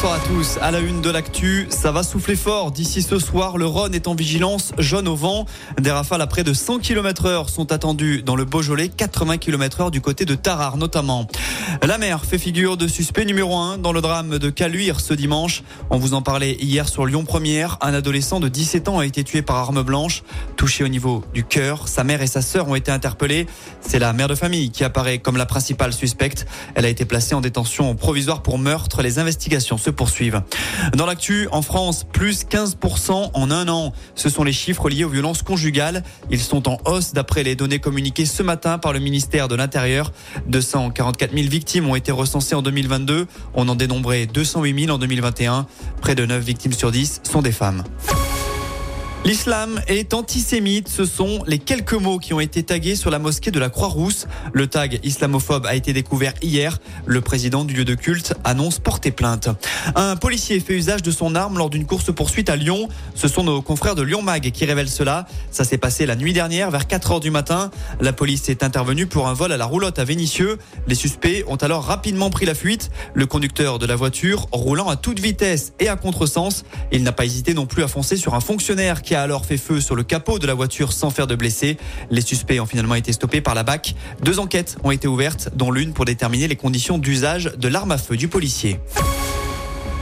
Bonsoir à tous. À la une de l'actu, ça va souffler fort. D'ici ce soir, le Rhône est en vigilance jaune au vent. Des rafales à près de 100 km heure sont attendues dans le Beaujolais, 80 km heure du côté de Tarare notamment. La mer fait figure de suspect numéro 1 dans le drame de Caluire ce dimanche. On vous en parlait hier sur Lyon Première. Un adolescent de 17 ans a été tué par arme blanche, touché au niveau du cœur. Sa mère et sa sœur ont été interpellées. C'est la mère de famille qui apparaît comme la principale suspecte. Elle a été placée en détention provisoire pour meurtre. Les investigations se poursuivent. Dans l'actu, en France, plus 15% en un an. Ce sont les chiffres liés aux violences conjugales. Ils sont en hausse d'après les données communiquées ce matin par le ministère de l'Intérieur. 244 000 victimes ont été recensées en 2022. On en dénombrait 208 000 en 2021. Près de 9 victimes sur 10 sont des femmes. L'islam est antisémite, ce sont les quelques mots qui ont été tagués sur la mosquée de la Croix-Rousse. Le tag islamophobe a été découvert hier. Le président du lieu de culte annonce porter plainte. Un policier fait usage de son arme lors d'une course-poursuite à Lyon. Ce sont nos confrères de Lyon Mag qui révèlent cela. Ça s'est passé la nuit dernière vers 4 heures du matin. La police est intervenue pour un vol à la roulotte à Vénissieux. Les suspects ont alors rapidement pris la fuite. Le conducteur de la voiture roulant à toute vitesse et à contresens. Il n'a pas hésité non plus à foncer sur un fonctionnaire qui a alors fait feu sur le capot de la voiture sans faire de blessés. Les suspects ont finalement été stoppés par la BAC. Deux enquêtes ont été ouvertes, dont l'une pour déterminer les conditions d'usage de l'arme à feu du policier.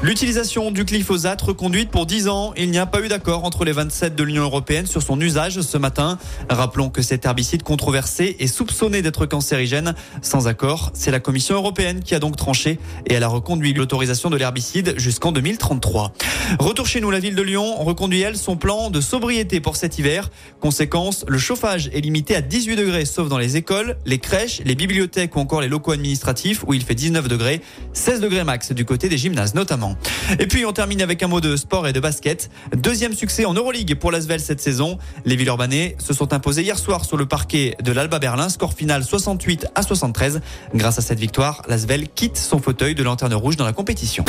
L'utilisation du glyphosate reconduite pour 10 ans. Il n'y a pas eu d'accord entre les 27 de l'Union européenne sur son usage ce matin. Rappelons que cet herbicide controversé est soupçonné d'être cancérigène. Sans accord, c'est la Commission européenne qui a donc tranché et elle a reconduit l'autorisation de l'herbicide jusqu'en 2033. Retour chez nous, la ville de Lyon reconduit elle son plan de sobriété pour cet hiver. Conséquence, le chauffage est limité à 18 degrés sauf dans les écoles, les crèches, les bibliothèques ou encore les locaux administratifs où il fait 19 degrés, 16 degrés max du côté des gymnases notamment. Et puis on termine avec un mot de sport et de basket. Deuxième succès en Euroleague pour l'Asvel cette saison. Les Villeurbanais se sont imposés hier soir sur le parquet de l'Alba Berlin, score final 68 à 73. Grâce à cette victoire, l'Asvel quitte son fauteuil de lanterne rouge dans la compétition.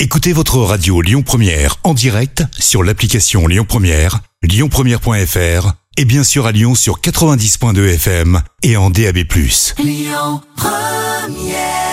Écoutez votre radio Lyon Première en direct sur l'application Lyon Première, lyonpremière.fr et bien sûr à Lyon sur 90.2 FM et en DAB+. Lyon Première